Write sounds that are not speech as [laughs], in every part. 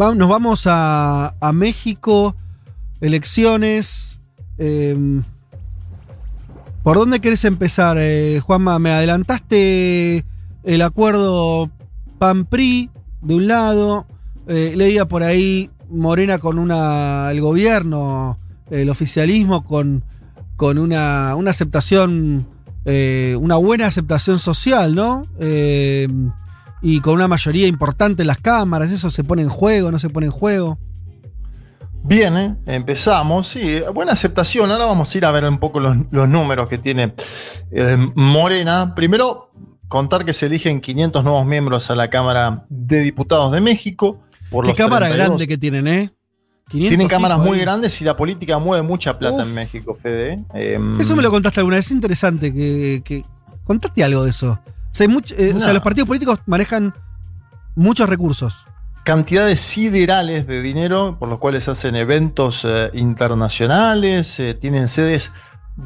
Nos vamos a, México, elecciones. eh, ¿Por dónde querés empezar, eh, Juanma? Me adelantaste el acuerdo PAN-PRI de un lado. eh, leía por ahí Morena con una. el gobierno, el oficialismo con, con una, una aceptación. eh, una buena aceptación social, ¿no? Y con una mayoría importante en las cámaras, ¿eso se pone en juego, no se pone en juego? Bien, ¿eh? empezamos. Sí, buena aceptación. Ahora vamos a ir a ver un poco los, los números que tiene eh, Morena. Primero, contar que se eligen 500 nuevos miembros a la Cámara de Diputados de México. Por Qué los cámara 32. grande que tienen, ¿eh? 500 Tienen cámaras tipos muy grandes y la política mueve mucha plata Uf. en México, Fede. ¿eh? Eso me lo contaste alguna vez, es interesante que, que- contate algo de eso. Sea, much- eh, o sea, los partidos políticos manejan muchos recursos. cantidades siderales de dinero por los cuales hacen eventos eh, internacionales, eh, tienen sedes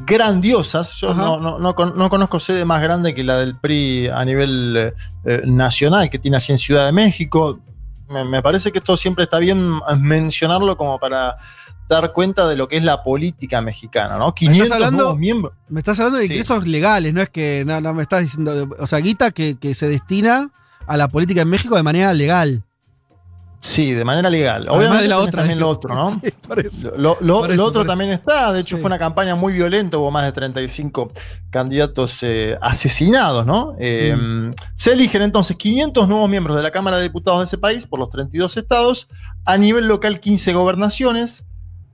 grandiosas. Yo no, no- no con- no conozco sede más grande que la del PRI a nivel nacional que tiene allí en Ciudad de México. Me, me parece que esto siempre está bien mencionarlo como para dar cuenta de lo que es la política mexicana, ¿no? 500 hablando- nuevos miembros. Me estás hablando de Sí. ingresos legales, no es que no, no me estás diciendo. O sea, guita que, que se destina a la política en México de manera legal. Sí, de manera legal. Además Obviamente de la otra. también lo otro, ¿no? [laughs] Sí, por eso. Lo, otro también está, de hecho Sí. fue una campaña muy violenta, hubo más de 35 candidatos eh, asesinados, ¿no? Eh, Mm. Se eligen entonces 500 nuevos miembros de la Cámara de Diputados de ese país por los 32 estados, a nivel local 15 gobernaciones,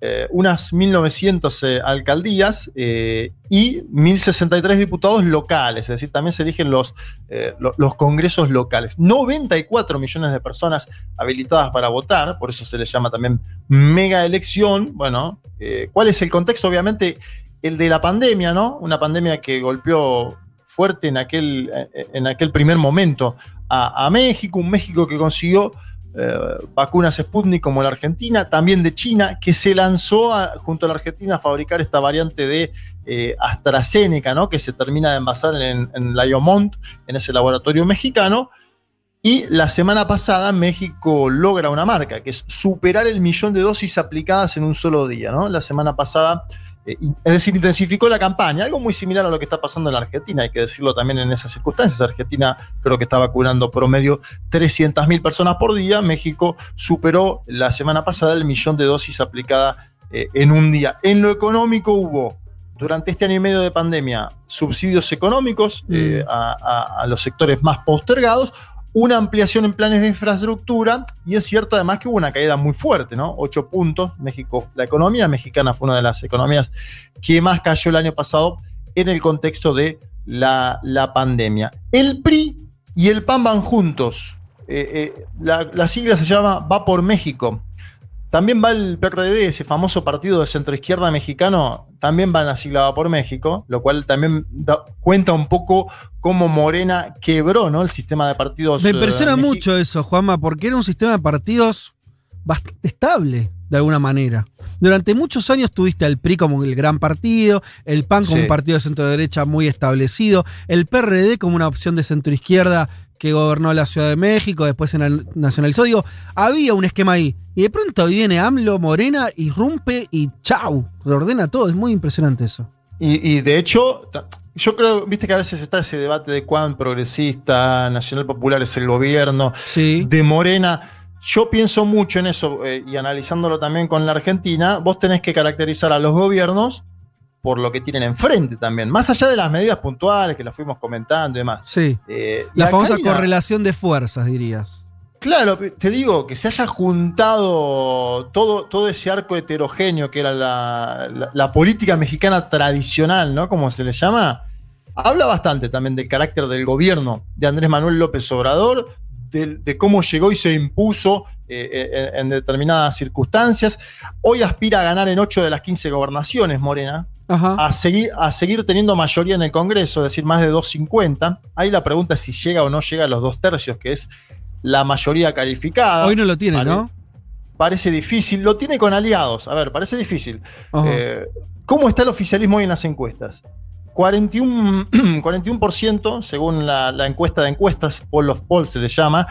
eh, unas 1900 eh, alcaldías eh, y 1063 diputados locales, es decir, también se eligen los, eh, lo- los congresos locales. 94 millones de personas habilitadas para votar, por eso se le llama también mega elección. Bueno, eh, ¿cuál es el contexto? Obviamente el de la pandemia, ¿no? Una pandemia que golpeó fuerte en aquel, en aquel primer momento a México, un México que consiguió eh, vacunas Sputnik como la Argentina, también de China, que se lanzó junto a la Argentina a fabricar esta variante de eh, AstraZeneca, ¿no? que se termina de envasar en, en Lyon-Mont, en ese laboratorio mexicano. Y la semana pasada México logra una marca, que es superar el millón de dosis aplicadas en un solo día. La semana pasada, eh, es decir, intensificó la campaña, algo muy similar a lo que está pasando en la Argentina, hay que decirlo también en esas circunstancias. Argentina creo que está vacunando promedio 300.000 personas por día, México superó la semana pasada el millón de dosis aplicadas eh, en un día. En lo económico hubo durante este año y medio de pandemia subsidios económicos eh, a, a- a los sectores más postergados, una ampliación en planes de infraestructura y es cierto además que hubo una caída muy fuerte, ¿no? Ocho puntos. México, la economía mexicana fue una de las economías que más cayó el año pasado en el contexto de la, la pandemia. El PRI y el PAN van juntos. Eh, eh, la, la sigla se llama Va por México. También va el PRD, ese famoso partido de centroizquierda mexicano, también va en la sigla por México, lo cual también da- cuenta un poco cómo Morena quebró ¿no? el sistema de partidos. Me eh, impresiona mucho eso, Juanma, porque era un sistema de partidos bastante estable, de alguna manera. Durante muchos años tuviste al PRI como el gran partido, el PAN como Sí. un partido de centro derecha muy establecido, el PRD como una opción de centro izquierda que gobernó la Ciudad de México, después se na- nacionalizó. Digo, había un esquema ahí. Y de pronto viene AMLO, Morena, irrumpe y chau, ordena todo. Es muy impresionante eso. Y, y de hecho, yo creo, viste que a veces está ese debate de cuán progresista, nacional popular es el gobierno, Sí. de Morena. Yo pienso mucho en eso eh, y analizándolo también con la Argentina, vos tenés que caracterizar a los gobiernos por lo que tienen enfrente también, más allá de las medidas puntuales que las fuimos comentando y demás. Sí. Eh, La famosa caída- correlación de fuerzas, dirías. Claro, te digo, que se haya juntado todo, todo ese arco heterogéneo que era la, la- la política mexicana tradicional, ¿no? Como se le llama, habla bastante también del carácter del gobierno de Andrés Manuel López Obrador, de, de cómo llegó y se impuso eh, eh, en determinadas circunstancias. Hoy aspira a ganar en 8 de las 15 gobernaciones, Morena, Ajá. a seguir, a seguir teniendo mayoría en el Congreso, es decir, más de 250. Ahí la pregunta es si llega o no llega a los dos tercios, que es la mayoría calificada. Hoy no lo tiene, ¿no? Parece difícil, lo tiene con aliados. A ver, parece difícil. Eh, ¿Cómo está el oficialismo hoy en las encuestas? 41%, 41% [clears throat] según la, la encuesta de encuestas, Poll of Polls se le llama,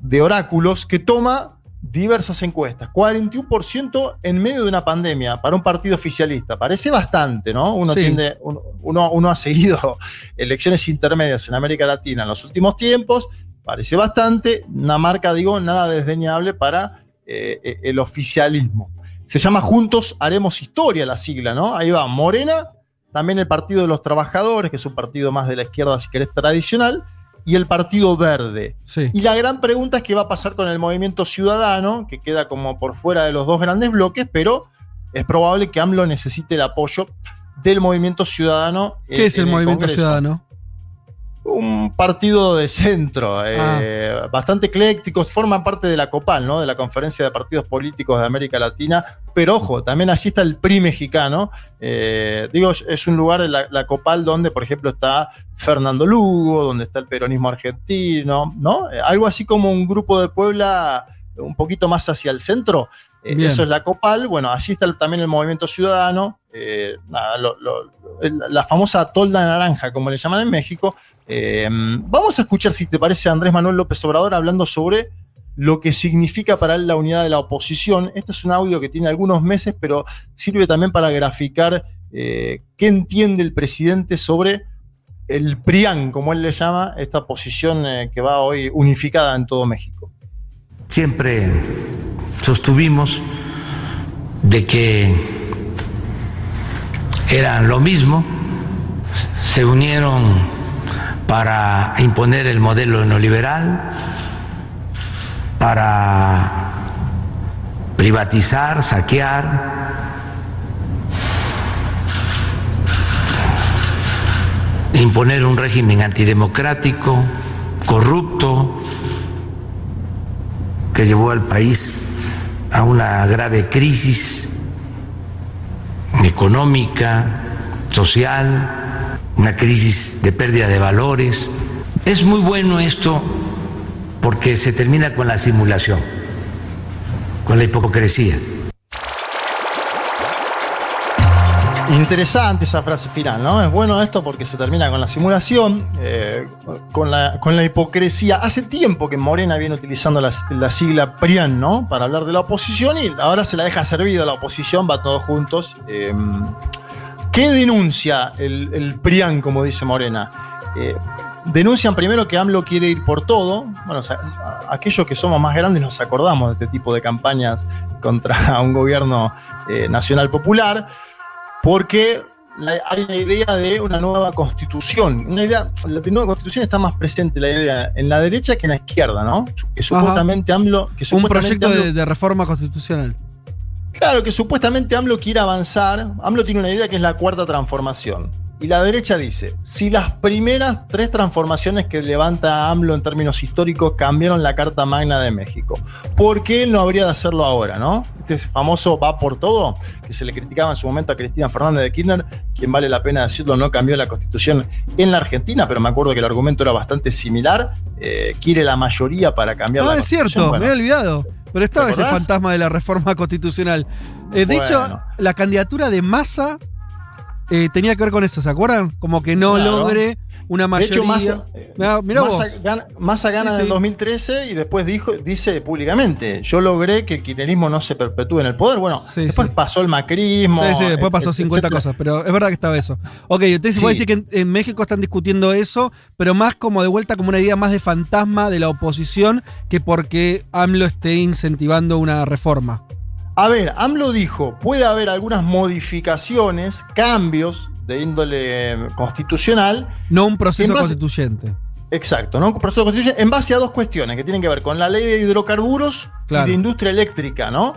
de oráculos, que toma diversas encuestas. 41% en medio de una pandemia para un partido oficialista. Parece bastante, ¿no? Uno, Sí. tiende- uno, uno- uno ha seguido [laughs] elecciones intermedias en América Latina en los últimos tiempos. Parece bastante. Una marca, digo, nada desdeñable para eh, eh, el oficialismo. Se llama Juntos Haremos Historia la sigla, ¿no? Ahí va Morena, también el Partido de los Trabajadores, que es un partido más de la izquierda, si querés, tradicional, y el Partido Verde. Sí. Y la gran pregunta es qué va a pasar con el movimiento ciudadano, que queda como por fuera de los dos grandes bloques, pero es probable que AMLO necesite el apoyo del movimiento ciudadano. ¿Qué es el en movimiento Congreso. ciudadano? Un partido de centro, eh, bastante eclécticos, forman parte de la COPAL, ¿no? De la Conferencia de Partidos Políticos de América Latina. Pero ojo, también allí está el PRI mexicano. Eh, digo, es- un lugar, la, la COPAL, donde, por ejemplo, está Fernando Lugo, donde está el peronismo argentino, ¿no? Eh, algo así como un grupo de Puebla un poquito más hacia el centro. Bien. eso es la COPAL. Bueno, allí está el- también el movimiento ciudadano, eh, nada, lo- lo- el- la famosa tolda naranja, como le llaman en México. Eh, vamos a escuchar, si te parece, a Andrés Manuel López Obrador hablando sobre lo que significa para él la unidad de la oposición. Este es un audio que tiene algunos meses, pero sirve también para graficar eh, qué entiende el presidente sobre el PRIAN, como él le llama, esta posición eh, que va hoy unificada en todo México. Siempre sostuvimos de que eran lo mismo, se unieron para imponer el modelo neoliberal, para privatizar, saquear, imponer un régimen antidemocrático, corrupto, que llevó al país a una grave crisis económica, social, una crisis de pérdida de valores. Es muy bueno esto porque se termina con la simulación, con la hipocresía. Interesante esa frase final, ¿no? Es bueno esto porque se termina con la simulación, eh, con, la, con la hipocresía. Hace tiempo que Morena viene utilizando la, la sigla PRIAN, ¿no? Para hablar de la oposición y ahora se la deja servida la oposición, va todos juntos. Eh, ¿Qué denuncia el, el PRIAN, como dice Morena? Eh, denuncian primero que AMLO quiere ir por todo. Bueno, o sea, aquellos que somos más grandes nos acordamos de este tipo de campañas contra [laughs] un gobierno eh, nacional popular porque la- hay una idea de una nueva constitución. Una idea, la nueva constitución está más presente la idea en la derecha que en la izquierda, ¿no? Que supuestamente AMLO. Que Un supuestamente proyecto AMLO- de, de reforma constitucional. Claro, que supuestamente AMLO quiere avanzar. AMLO tiene una idea que es la cuarta transformación. Y la derecha dice, si las primeras tres transformaciones que levanta AMLO en términos históricos cambiaron la Carta Magna de México, ¿por qué él no habría de hacerlo ahora, no? Este famoso va por todo, que se le criticaba en su momento a Cristina Fernández de Kirchner, quien vale la pena decirlo, no cambió la constitución en la Argentina, pero me acuerdo que el argumento era bastante similar. eh, quiere la mayoría para cambiar No, la es cierto. Bueno, me he olvidado. Pero estaba ¿Te ese fantasma de la reforma constitucional. Eh, de Bueno. hecho, la candidatura de Massa eh, tenía que ver con eso, ¿se acuerdan? Como que no Claro. logre una De mayoría. hecho, Massa, Massa gana, Massa gana Sí, en sí. el 2013 y después dijo, dice públicamente, yo logré que el kirchnerismo no se perpetúe en el poder. Bueno, después pasó el macrismo. Sí, sí, después pasó et- 50 etcétera. cosas, pero es verdad que estaba eso. Ok, entonces se puede decir que en, en México están discutiendo eso, pero más como de vuelta como una idea más de fantasma de la oposición que porque AMLO esté incentivando una reforma. A ver, AMLO dijo, puede haber algunas modificaciones, cambios de índole constitucional, No un proceso base- constituyente. Exacto, ¿no? Proceso de constitución en base a dos cuestiones que tienen que ver con la ley de hidrocarburos Claro. y de industria eléctrica, ¿no?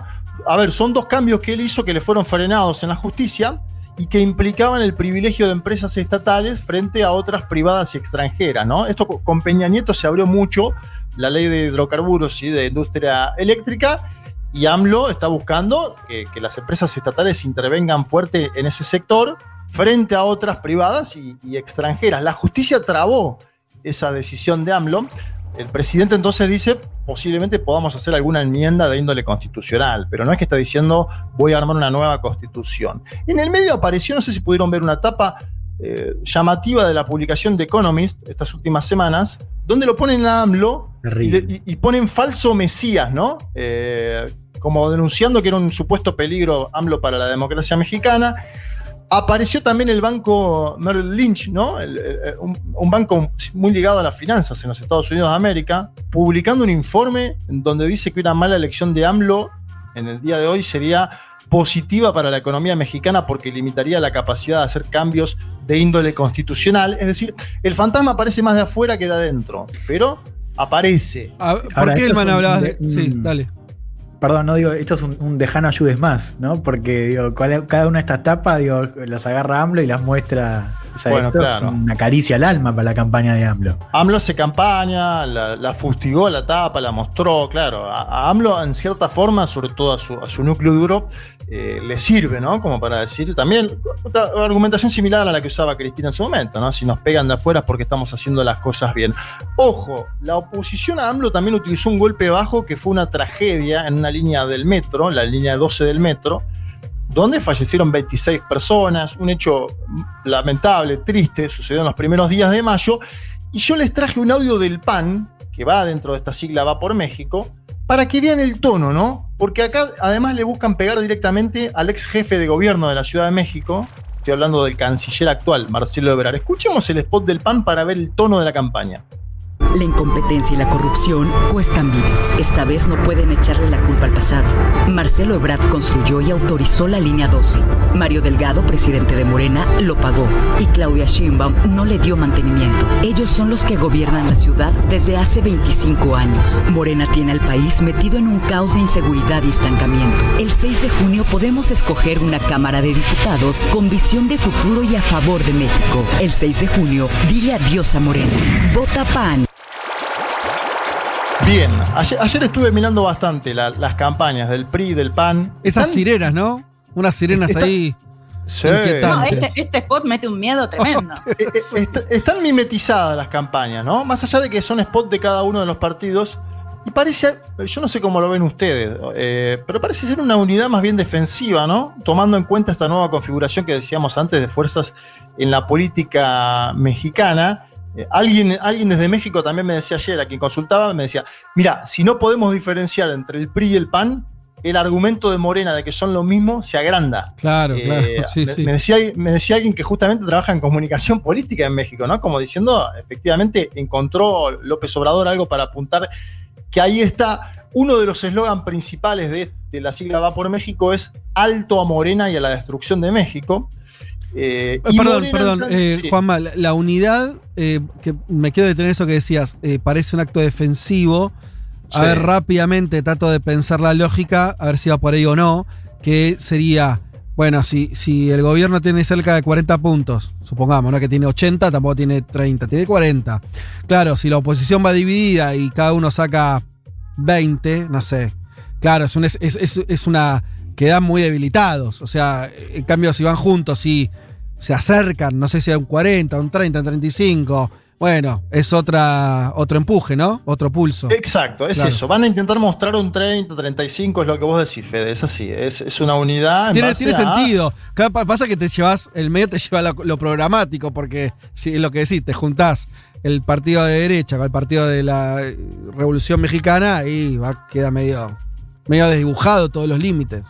A ver, son dos cambios que él hizo que le fueron frenados en la justicia y que implicaban el privilegio de empresas estatales frente a otras privadas y extranjeras, ¿no? Esto co- con Peña Nieto se abrió mucho, la ley de hidrocarburos y de industria eléctrica, y AMLO está buscando que, que las empresas estatales intervengan fuerte en ese sector frente a otras privadas y, y extranjeras. La justicia trabó esa decisión de AMLO. El presidente entonces dice, posiblemente podamos hacer alguna enmienda de índole constitucional, pero no es que está diciendo voy a armar una nueva constitución. En el medio apareció, no sé si pudieron ver una tapa eh, llamativa de la publicación de Economist estas últimas semanas, donde lo ponen a AMLO le- y ponen falso Mesías, ¿no? Eh, como denunciando que era un supuesto peligro AMLO para la democracia mexicana. Apareció también el banco Merrill Lynch, ¿no? El- el- un, un banco muy ligado a las finanzas en los Estados Unidos de América, publicando un informe en donde dice que una mala elección de AMLO en el día de hoy sería positiva para la economía mexicana porque limitaría la capacidad de hacer cambios de índole constitucional. Es decir, el fantasma aparece más de afuera que de adentro, pero aparece. A- ¿Por Ahora, qué, Elman, hablabas de- de.? Sí, dale. Perdón, no digo, esto es un, un dejano ayudes más, ¿no? Porque digo, cual- cada una de estas tapas, digo, las agarra AMLO y las muestra. O sea, Bueno, esto claro. es una caricia al alma para la campaña de AMLO. AMLO hace campaña, la, la fustigó la tapa, la mostró, claro. A, a AMLO, en cierta forma, sobre todo a su, a su núcleo duro, eh, le sirve, ¿no? Como para decir también otra argumentación similar a la que usaba Cristina en su momento, ¿no? Si nos pegan de afuera es porque estamos haciendo las cosas bien. Ojo, la oposición a AMLO también utilizó un golpe bajo que fue una tragedia en una línea del metro, la línea 12 del metro, donde fallecieron 26 personas, un hecho lamentable, triste, sucedió en los primeros días de mayo, y yo les traje un audio del PAN, que va dentro de esta sigla Va por México, para que vean el tono, ¿no? Porque acá además le buscan pegar directamente al ex jefe de gobierno de la Ciudad de México, estoy hablando del canciller actual, Marcelo Ebrard. Escuchemos el spot del PAN para ver el tono de la campaña. La incompetencia y la corrupción cuestan vidas. Esta vez no pueden echarle la culpa al pasado. Marcelo Ebrard construyó y autorizó la línea 12. Mario Delgado, presidente de Morena, lo pagó. Y Claudia Sheinbaum no le dio mantenimiento. Ellos son los que gobiernan la ciudad desde hace 25 años. Morena tiene al país metido en un caos de inseguridad y estancamiento. El 6 de junio podemos escoger una Cámara de Diputados con visión de futuro y a favor de México. El 6 de junio, dile adiós a Morena. Vota PAN. Bien, ayer, ayer estuve mirando bastante la- las campañas del PRI, del PAN. Esas Están- sirenas, ¿no? Unas sirenas Está- ahí. Sí. inquietantes. No, Antes. este, este spot mete un miedo tremendo. [laughs] Eh, eh, est- están mimetizadas las campañas, ¿no? Más allá de que son spots de cada uno de los partidos. Y parece, yo no sé cómo lo ven ustedes, eh, pero parece ser una unidad más bien defensiva, ¿no? Tomando en cuenta esta nueva configuración que decíamos antes de fuerzas en la política mexicana. Eh, alguien, alguien desde México también me decía ayer, a quien consultaba, me decía, mira, si no podemos diferenciar entre el PRI y el PAN, el argumento de Morena de que son lo mismo se agranda. Claro, Eh, claro. Sí, me, sí. me decía, me decía alguien que justamente trabaja en comunicación [laughs] política en México, ¿no? Como diciendo, efectivamente, encontró López Obrador algo para apuntar que ahí está. Uno de los eslogan principales de, de la sigla Va por México es alto a Morena y a la destrucción de México. Eh, y perdón, Morena, perdón, eh, sí. Juanma, la, la unidad, eh, que me quiero detener eso que decías, eh, parece un acto defensivo. A Sí. ver, rápidamente trato de pensar la lógica, a ver si va por ahí o no, que sería, bueno, si, si el gobierno tiene cerca de 40 puntos, supongamos, ¿no? Que tiene 80, tampoco tiene 30, tiene 40. Claro, si la oposición va dividida y cada uno saca 20, no sé. Claro, es, un- es, es- es- es una... quedan muy debilitados. O sea, en cambio, si van juntos y se acercan, no sé si a un 40, un 30, un 35, bueno, es otra, otro empuje, ¿no? Otro pulso. Exacto, es Claro. eso. Van a intentar mostrar un 30, 35, es lo que vos decís, Fede. Es así, es, es una unidad. en Tiene, base tiene a- sentido. Pasa que te llevas, el medio te lleva lo, lo programático, porque si es lo que decís, te juntás el partido de derecha con el partido de la Revolución Mexicana y va, queda medio, medio desdibujado todos los límites.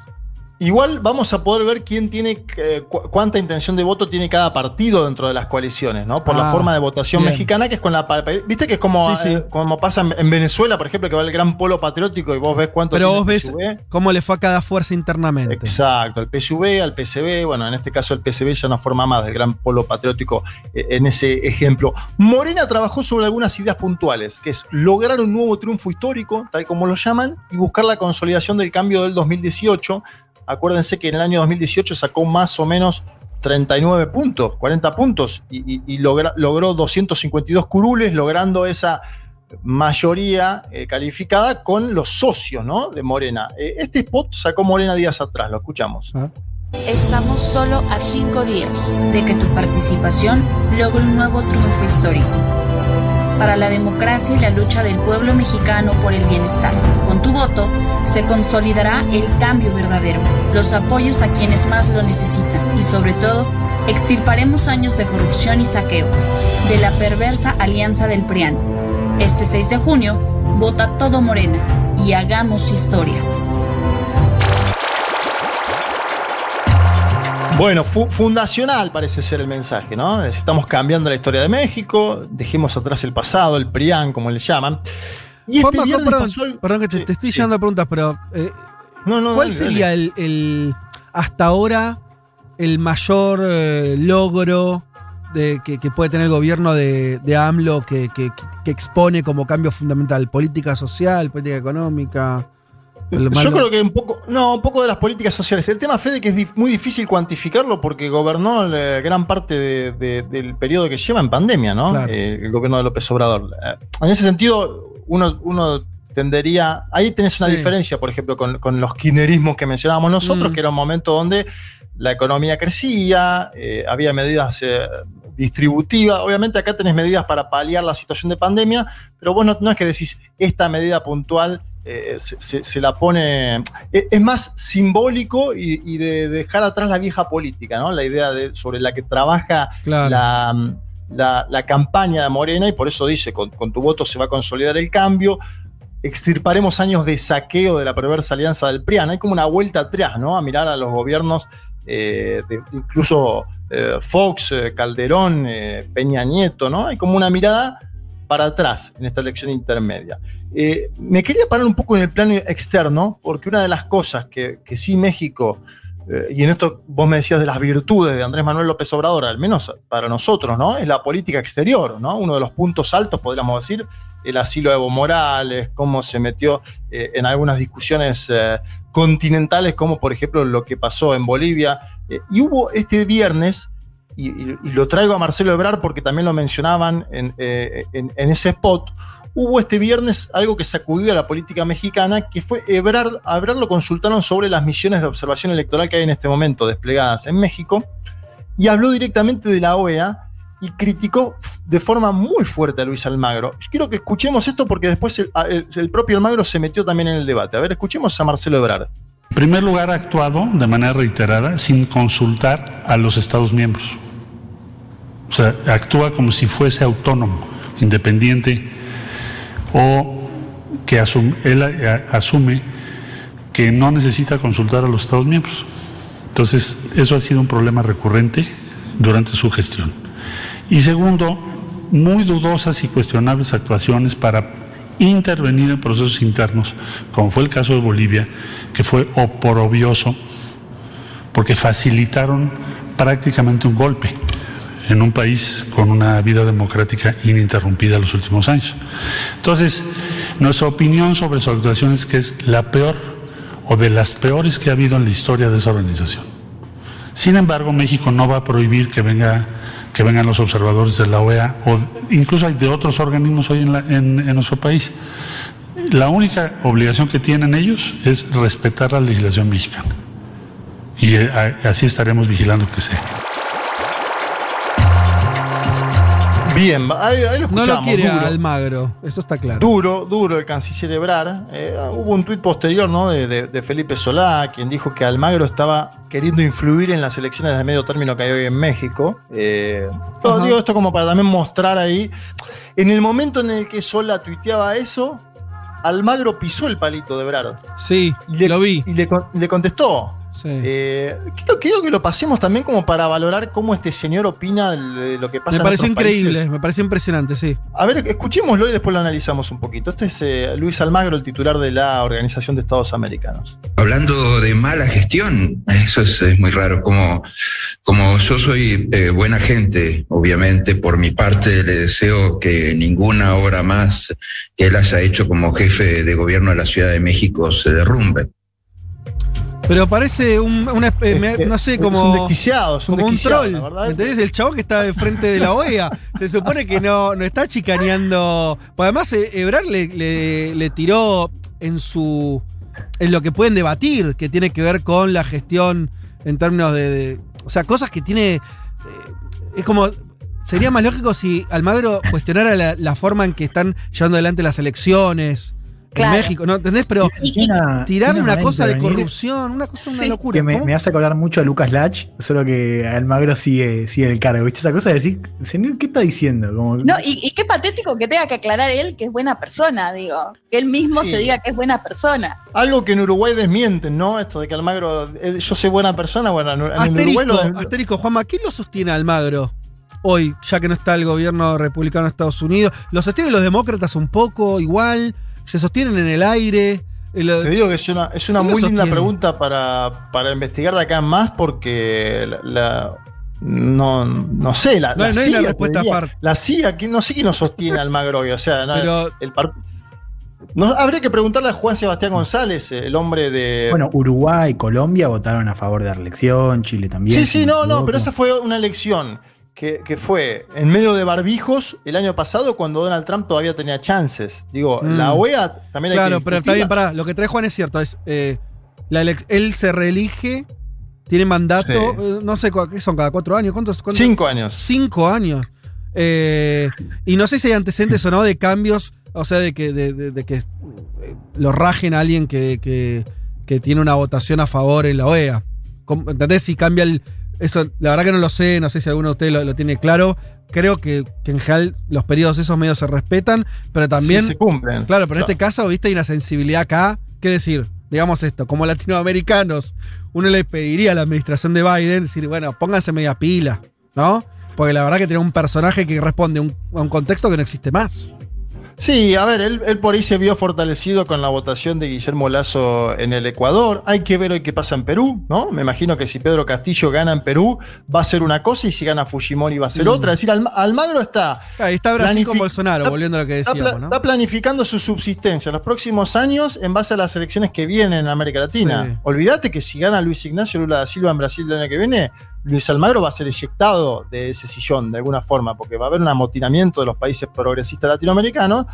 Igual vamos a poder ver quién tiene, eh, cu- cuánta intención de voto tiene cada partido dentro de las coaliciones, ¿no? Por la Ah, forma de votación bien. mexicana, que es con la. Viste que es como, Sí, sí. eh, como pasa en, en Venezuela, por ejemplo, que va el gran polo patriótico y vos ves cuánto. Pero vos ves PSUV. cómo le fue a cada fuerza internamente. Exacto, el PSV, al PCB, bueno, en este caso el PCB ya no forma más del gran polo patriótico eh, en ese ejemplo. Morena trabajó sobre algunas ideas puntuales, que es lograr un nuevo triunfo histórico, tal como lo llaman, y buscar la consolidación del cambio del 2018. Acuérdense que en el año 2018 sacó más o menos 39 puntos, 40 puntos, y, y- y logra- logró 252 curules, logrando esa mayoría eh, calificada con los socios ¿no? de Morena. Eh, este spot sacó Morena días atrás, lo escuchamos. Estamos solo a cinco días. de que tu participación logre un nuevo triunfo histórico. Para la democracia y la lucha del pueblo mexicano por el bienestar. Con tu voto se consolidará el cambio verdadero, los apoyos a quienes más lo necesitan y sobre todo extirparemos años de corrupción y saqueo de la perversa alianza del PRIAN. Este 6 de junio, vota todo Morena y hagamos historia. [laughs] Bueno, fu- fundacional parece ser el mensaje, ¿no? Estamos cambiando la historia de México, dejemos atrás el pasado, el PRIAN, como le llaman. Y este perdón, pasó el- perdón que te, Sí, te estoy sí. llevando a preguntas, pero eh, No, no, ¿cuál dale, sería dale. el, el- hasta ahora el mayor eh, logro de, que, que puede tener el gobierno de, de AMLO que, que- que expone como cambio fundamental? ¿Política social, política económica? Yo creo que un poco, no, un poco de las políticas sociales. El tema, Fede, que es dif- muy difícil cuantificarlo porque gobernó eh, gran parte de- de- del periodo que lleva en pandemia, ¿no? Claro. Eh, el gobierno de López Obrador. Eh, en ese sentido, uno, uno tendería. Ahí tenés una Sí. diferencia, por ejemplo, con, con los kirchnerismos que mencionábamos nosotros, Mm. que era un momento donde la economía crecía, eh, había medidas distributivas. Obviamente, acá tenés medidas para paliar la situación de pandemia, pero vos no, no es que decís esta medida puntual eh, se, se- se la pone. Es, es más simbólico y, y de dejar atrás la vieja política, ¿no? La idea de, sobre la que trabaja Claro. la, la- la campaña de Morena y por eso dice: con, con tu voto se va a consolidar el cambio. Extirparemos años de saqueo de la perversa alianza del PRIAN. Hay como una vuelta atrás, ¿no? A mirar a los gobiernos, eh, de- incluso eh, Fox, eh, Calderón, eh, Peña Nieto, ¿no? Hay como una mirada para atrás en esta elección intermedia. Eh, me quería parar un poco en el plano externo, porque una de las cosas que, que sí México, eh, y en esto vos me decías de las virtudes de Andrés Manuel López Obrador, al menos para nosotros, ¿no? Es la política exterior, ¿no? Uno de los puntos altos, podríamos decir, el asilo de Evo Morales, cómo se metió eh, en algunas discusiones continentales, como por ejemplo lo que pasó en Bolivia. Y hubo este viernes, y, y- y lo traigo a Marcelo Ebrard porque también lo mencionaban en, eh, en- en ese spot, hubo este viernes algo que sacudió a la política mexicana, que fue Ebrard, a Ebrard lo consultaron sobre las misiones de observación electoral que hay en este momento desplegadas en México, y habló directamente de la OEA y criticó de forma muy fuerte a Luis Almagro. Quiero que escuchemos esto porque después el, el- el propio Almagro se metió también en el debate. A ver, escuchemos a Marcelo Ebrard. En primer lugar, ha actuado de manera reiterada sin consultar a los Estados miembros. O sea, actúa como si fuese autónomo, independiente, o que asum- él asume que no necesita consultar a los Estados miembros. Entonces, eso ha sido un problema recurrente durante su gestión. Y segundo, muy dudosas y cuestionables actuaciones para intervenir en procesos internos, como fue el caso de Bolivia, que fue oprobioso, porque facilitaron prácticamente un golpe en un país con una vida democrática ininterrumpida los últimos años. Entonces, nuestra opinión sobre su actuación es que es la peor o de las peores que ha habido en la historia de esa organización. Sin embargo, México no va a prohibir que venga que vengan los observadores de la OEA o incluso de otros organismos hoy en, la- en- en nuestro país. La única obligación que tienen ellos es respetar la legislación mexicana. Y eh, así estaremos vigilando que sea. Bien, ahí, ahí lo No lo quiere duro. Almagro, eso está claro. Duro, duro el canciller Ebrard. Eh, hubo un tuit posterior ¿no? de, de- de Felipe Solá, quien dijo que Almagro estaba queriendo influir en las elecciones de medio término que hay hoy en México. Eh, todo, Ajá. digo esto como para también mostrar ahí. En el momento en el que Solá tuiteaba eso, Almagro pisó el palito de Ebrard. Sí, Y le, lo vi. Y le contestó. Sí. Eh, que lo pasemos también como para valorar cómo este señor opina de lo que pasa me en pareció otros increíble, países. me pareció impresionante, sí. A ver, escuchémoslo y después lo analizamos un poquito. Este es eh, Luis Almagro, el titular de la Organización de Estados Americanos. Hablando de mala gestión, eso es, es muy raro. Como, como yo soy eh, buena gente, obviamente, por mi parte le deseo que ninguna obra más que él haya hecho como jefe de gobierno de la Ciudad de México se derrumbe. Pero parece un, una espe- me- no sé, es como, un desquiciado, es un como un troll. la verdad. ¿me entendés? El chabón que está de frente de la OEA. [laughs] se supone que no, no está chicaneando. Pues además, eh, Ebrard le, le- le tiró en su. en lo que pueden debatir, que tiene que ver con la gestión en términos de. de- o sea, cosas que tiene. eh, es como. Sería más lógico si Almagro cuestionara la, la forma en que están llevando adelante las elecciones Claro. en México, ¿no? ¿Entendés? Pero Tiene una- tiene cosa de corrupción, una cosa, una Sí. locura. Que me, hace acordar mucho a Lucas Lach, solo que Almagro sigue, sigue el cargo. ¿Viste esa cosa de decir, señor, qué está diciendo? Como, No, y, y qué patético que tenga que aclarar él que es buena persona, digo. Que él mismo Sí. se diga que es buena persona. Algo que en Uruguay desmienten, ¿no? Esto de que Almagro, eh, yo soy buena persona, bueno, en, Asterisco, Uruguay lo- asterisco, Juanma, ¿qué lo sostiene Almagro hoy, ya que no está el gobierno republicano de Estados Unidos? ¿Lo sostienen los demócratas un poco igual? ¿Se sostienen en el aire? El- Te digo que es una, es una ¿Quién lo muy linda pregunta para, para investigar de acá en más porque la, la- no, no sé, la, No hay- la no hay una CIA, respuesta diría, far- La CIA, ¿quién- no sé quién nos sostiene a Almagro hoy, o sea, no, Pero- el par- no, habría que preguntarle a Juan Sebastián González, el hombre de... Bueno, Uruguay, Colombia votaron a favor de la reelección, Chile también. sí, sí, no, no, pero esa fue una elección que, que fue en medio de barbijos el año pasado cuando Donald Trump todavía tenía chances. Digo, Mm. la OEA también hay claro, que pero está bien, pará. Lo que trae Juan es cierto. Es, eh, la él se reelige, tiene mandato, Sí. eh, no sé qué son, cada cuatro años. ¿Cuántos? cuántos? Cinco años. Cinco años. Eh, y no sé si hay antecedentes o no de cambios, o sea, de que, de, de- de que lo rajen a alguien que, que- que tiene una votación a favor en la OEA. ¿Cómo- ¿Entendés? Si cambia el. Eso, la verdad que no lo sé, no sé si alguno de ustedes lo, lo tiene claro. Creo que, que en general los periodos esos medios se respetan, pero también. Sí, se cumplen. Claro, pero en este caso, viste, hay una sensibilidad acá. ¿Qué decir? Digamos esto, como latinoamericanos, uno le pediría a la administración de Biden decir, bueno, pónganse media pila, ¿no? Porque la verdad que tiene un personaje que responde un, a un contexto que no existe más. Sí, a ver, él, él por ahí se vio fortalecido con la votación de Guillermo Lazo en el Ecuador. Hay que ver hoy qué pasa en Perú, ¿no? Me imagino que si Pedro Castillo gana en Perú, va a ser una cosa y si gana Fujimori va a ser Mm. otra. Es decir, Alma- Almagro está. Ahí está Brasil con Bolsonaro, está- volviendo a lo que Está, decíamos, pla- ¿no? está planificando su subsistencia en los próximos años en base a las elecciones que vienen en América Latina. Sí. Olvídate que si gana Luis Ignacio Lula da Silva en Brasil el año que viene, Luis Almagro va a ser eyectado de ese sillón de alguna forma, porque va a haber un amotinamiento de los países progresistas latinoamericanos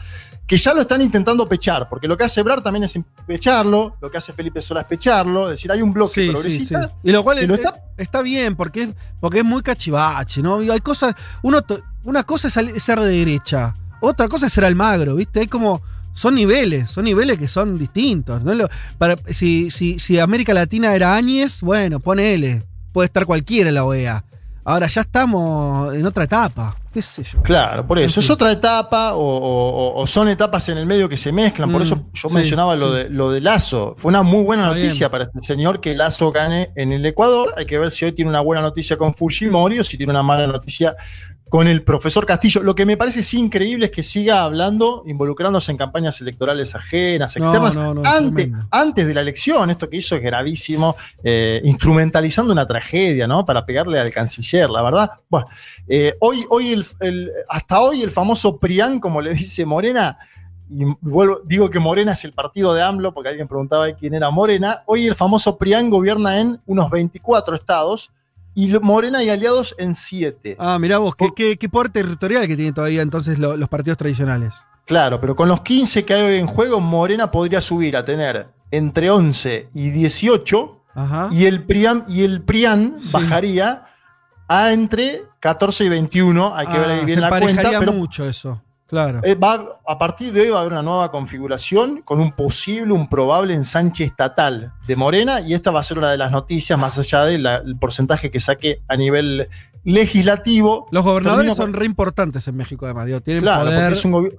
que ya lo están intentando pechar, porque lo que hace Ebrar también es pecharlo, lo que hace Felipe Solá es pecharlo, es decir, hay un bloque Sí, sí, sí. progresista. Y lo cual que es- lo está- está bien, porque es, porque es muy cachivache, ¿no? Hay cosas. Uno, una cosa es ser de derecha, otra cosa es ser Almagro, ¿viste? Hay como. Son niveles, son niveles que son distintos. ¿no? Lo- para, si, si, si América Latina era Áñez, bueno, ponele. Puede estar cualquiera en la OEA. Ahora ya estamos en otra etapa. ¿Qué sé yo? Claro, por eso. Es otra etapa o, o- o son etapas en el medio que se mezclan. Por Mm, eso yo sí, mencionaba lo, sí. de, lo de Lazo. Fue una muy buena Está noticia bien. para este señor que Lazo gane en el Ecuador. Hay que ver si hoy tiene una buena noticia con Fujimori o si tiene una mala noticia con el profesor Castillo. Lo que me parece sí increíble es que siga hablando, involucrándose en campañas electorales ajenas, No, externas, no, no, antes, tremendo. antes de la elección. Esto que hizo es gravísimo, eh, instrumentalizando una tragedia, ¿no? Para pegarle al canciller, la verdad. Bueno, eh, hoy, hoy el, el- hasta hoy el famoso PRIAN, como le dice Morena, y vuelvo, digo que Morena es el partido de AMLO, porque alguien preguntaba quién era Morena. Hoy el famoso PRIAN gobierna en unos 24 estados y Morena y aliados en 7. Ah, mirá vos, qué, qué, qué poder territorial que tienen todavía entonces lo- los partidos tradicionales. Claro, pero con los 15 que hay hoy en juego, Morena podría subir a tener entre 11 y 18 Ajá. y el PRIAN, y el PRIAN Sí. bajaría a entre 14 y 21. Hay que ver Ah, bien se la cuenta. Pero mucho eso. Claro. eh, va- a partir de hoy va a haber una nueva configuración con un posible, un probable ensanche estatal de Morena y esta va a ser una de las noticias más allá del porcentaje que saque a nivel legislativo. Los gobernadores Termino son re importantes en México, además. digo, tienen Claro, porque poder. es un,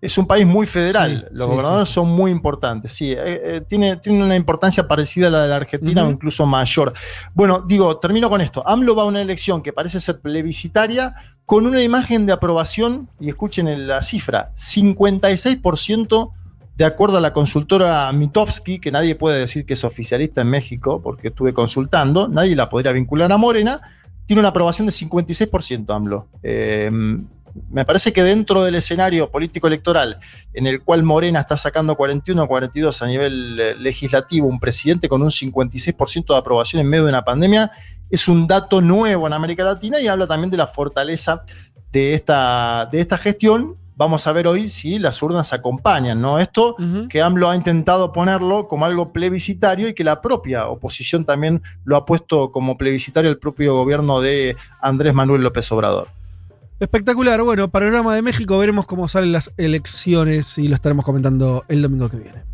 es un país muy federal. Sí, Los sí, gobernadores sí, son muy importantes. Sí, eh, eh, tiene, tiene una importancia parecida a la de la Argentina o incluso mayor. Bueno, digo, termino con esto. AMLO va a una elección que parece ser plebiscitaria con una imagen de aprobación, y escuchen la cifra, 56% de acuerdo a la consultora Mitofsky, que nadie puede decir que es oficialista en México, porque estuve consultando, nadie la podría vincular a Morena, tiene una aprobación de 56% AMLO. Eh, me parece que dentro del escenario político electoral en el cual Morena está sacando 41 o 42 a nivel eh, legislativo, un presidente con un 56% de aprobación en medio de una pandemia, es un dato nuevo en América Latina y habla también de la fortaleza de esta, de esta gestión. Vamos a ver hoy si las urnas acompañan, ¿no? Esto Ujú. que AMLO ha intentado ponerlo como algo plebiscitario y que la propia oposición también lo ha puesto como plebiscitario el propio gobierno de Andrés Manuel López Obrador. Espectacular. Bueno, panorama de México. Veremos cómo salen las elecciones y lo estaremos comentando el domingo que viene.